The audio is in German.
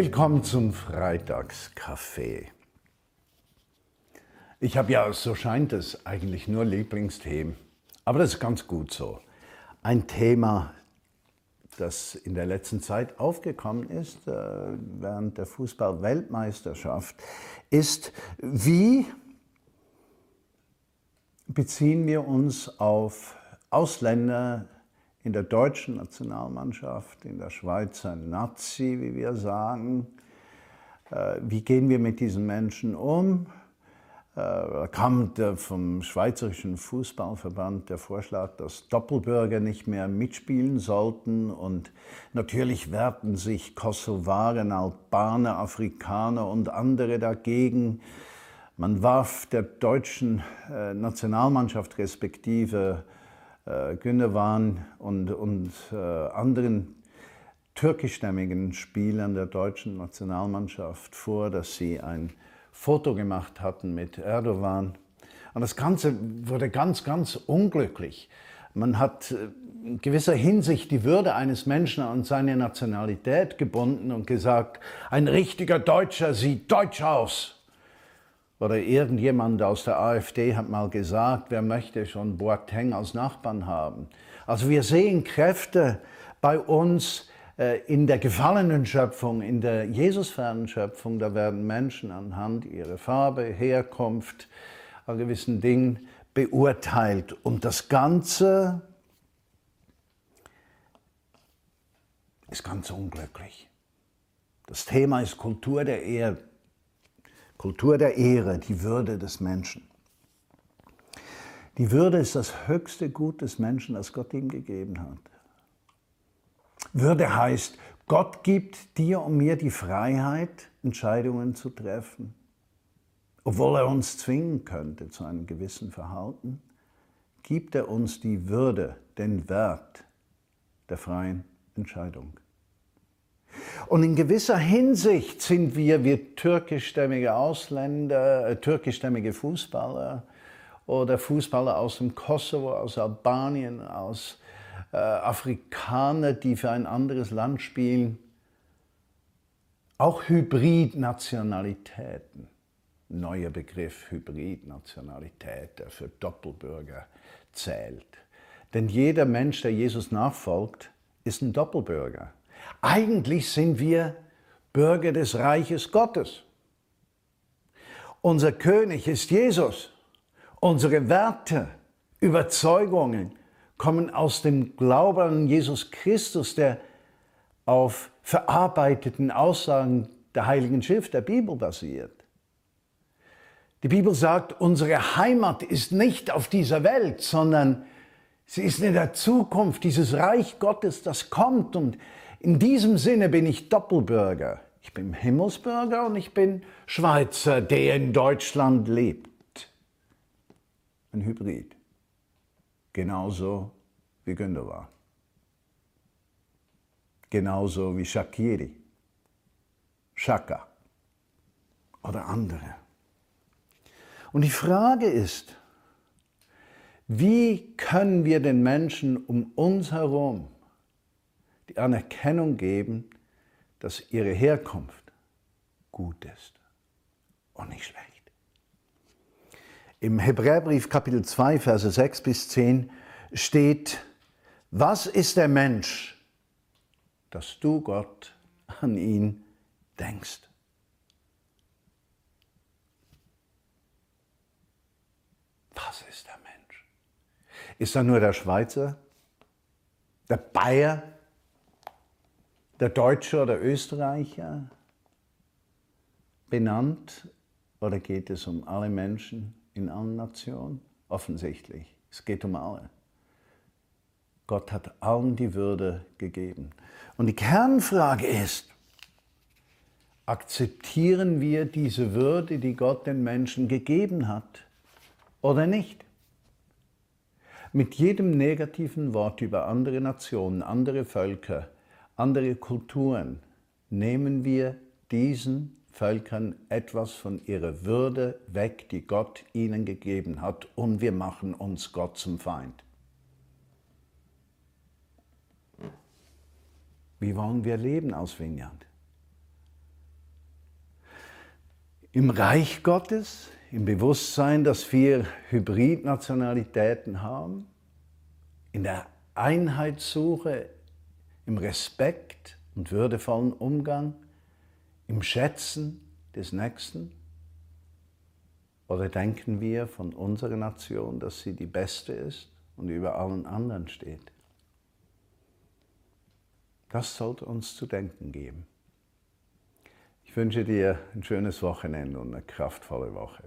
Willkommen zum Freitagscafé. Ich habe ja, so scheint es, eigentlich nur Lieblingsthemen. Aber das ist ganz gut so. Ein Thema, das in der letzten Zeit aufgekommen ist, äh, während der Fußball-Weltmeisterschaft, ist, wie beziehen wir uns auf Ausländer in der deutschen Nationalmannschaft, in der Schweizer Nazi, wie wir sagen. Äh, wie gehen wir mit diesen Menschen um? Äh, da kam vom Schweizerischen Fußballverband der Vorschlag, dass Doppelbürger nicht mehr mitspielen sollten. Und natürlich wehrten sich Kosovaren, Albaner, Afrikaner und andere dagegen. Man warf der deutschen äh, Nationalmannschaft respektive äh, Gündogan und, und äh, anderen türkischstämmigen Spielern der deutschen Nationalmannschaft vor, dass sie ein Foto gemacht hatten mit Erdogan. Und das Ganze wurde ganz, ganz unglücklich. Man hat äh, in gewisser Hinsicht die Würde eines Menschen an seine Nationalität gebunden und gesagt, ein richtiger Deutscher sieht deutsch aus. Oder irgendjemand aus der AfD hat mal gesagt, wer möchte schon Boateng als Nachbarn haben. Also wir sehen Kräfte bei uns, äh, in der gefallenen Schöpfung, in der Jesusfernen Schöpfung, da werden Menschen anhand ihrer Farbe, Herkunft, an gewissen Dingen beurteilt. Und das Ganze ist ganz unglücklich. Das Thema ist Kultur der Ehre, Kultur der Ehre, die Würde des Menschen. Die Würde ist das höchste Gut des Menschen, das Gott ihm gegeben hat. Würde heißt, Gott gibt dir und mir die Freiheit, Entscheidungen zu treffen. Obwohl er uns zwingen könnte zu einem gewissen Verhalten, gibt er uns die Würde, den Wert der freien Entscheidung. Und in gewisser Hinsicht sind wir, wir türkischstämmige Ausländer, äh, türkischstämmige Fußballer oder Fußballer aus dem Kosovo, aus Albanien, aus äh, Afrikaner, die für ein anderes Land spielen, auch Hybridnationalitäten. Neuer Begriff Hybridnationalität, der für Doppelbürger zählt. Denn jeder Mensch, der Jesus nachfolgt, ist ein Doppelbürger. Eigentlich sind wir Bürger des Reiches Gottes. Unser König ist Jesus. Unsere Werte, Überzeugungen, kommen aus dem Glauben an Jesus Christus, der auf verarbeiteten Aussagen der Heiligen Schrift, der Bibel basiert. Die Bibel sagt, unsere Heimat ist nicht auf dieser Welt, sondern sie ist in der Zukunft, dieses Reich Gottes, das kommt. Und in diesem Sinne bin ich Doppelbürger. Ich bin Himmelsbürger und ich bin Schweizer, der in Deutschland lebt. Ein Hybrid genauso wie Gündogan. Genauso wie Shakiri, Shaka oder andere. Und die Frage ist, wie können wir den Menschen um uns herum Anerkennung geben, dass ihre Herkunft gut ist und nicht schlecht? Im Hebräerbrief Kapitel 2, Verse 6 bis 10 steht, was ist der Mensch, dass du Gott an ihn denkst? Was ist der Mensch? Ist er nur der Schweizer, der Bayer, der Deutsche oder Österreicher benannt oder geht es um alle Menschen? in allen Nationen? Offensichtlich. Es geht um alle. Gott hat allen die Würde gegeben. Und die Kernfrage ist, akzeptieren wir diese Würde, die Gott den Menschen gegeben hat, oder nicht? Mit jedem negativen Wort über andere Nationen, andere Völker, andere Kulturen nehmen wir diesen Völkern etwas von ihrer Würde weg, die Gott ihnen gegeben hat, und wir machen uns Gott zum Feind. Wie wollen wir leben aus Vineyard? Im Reich Gottes, im Bewusstsein, dass wir Hybridnationalitäten haben, in der Einheitssuche, im Respekt und würdevollen Umgang, im Schätzen des Nächsten? Oder denken wir von unserer Nation, dass sie die beste ist und über allen anderen steht? Das sollte uns zu denken geben. Ich wünsche dir ein schönes Wochenende und eine kraftvolle Woche.